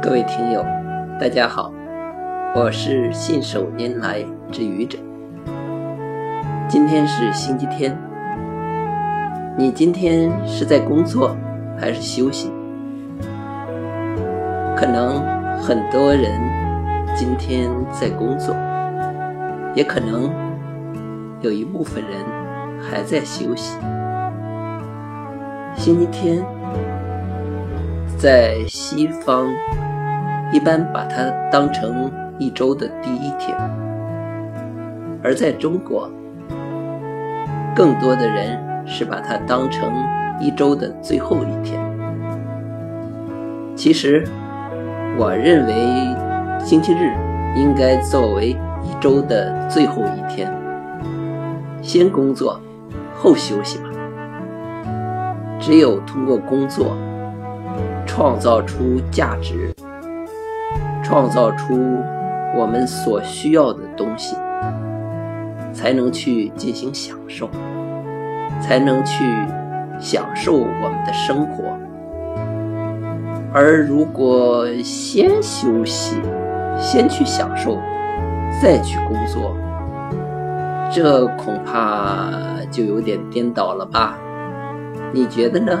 各位听友，大家好，我是信手拈来之愚者。今天是星期天，你今天是在工作还是休息？可能很多人今天在工作，也可能有一部分人还在休息。星期天在西方一般把它当成一周的第一天，而在中国，更多的人是把它当成一周的最后一天。其实，我认为星期日应该作为一周的最后一天，先工作后休息吧。只有通过工作创造出价值，创造出我们所需要的东西，才能去进行享受，才能去享受我们的生活。而如果先休息，先去享受，再去工作，这恐怕就有点颠倒了吧。你觉得呢？